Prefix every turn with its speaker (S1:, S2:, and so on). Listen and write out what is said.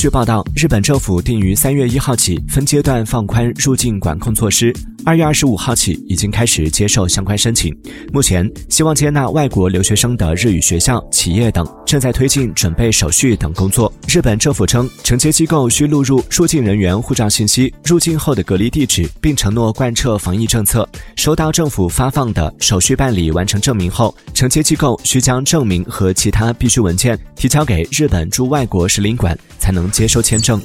S1: 据报道，日本政府定于三月一号起分阶段放宽入境管控措施，二月二十五号起已经开始接受相关申请。目前，希望接纳外国留学生的日语学校、企业等正在推进准备手续等工作。日本政府称，承接机构需录入入境人员护照信息、入境后的隔离地址，并承诺贯彻防疫政策。收到政府发放的手续办理完成证明后，承接机构需将证明和其他必需文件提交给日本驻外国使领馆，才能接收签证。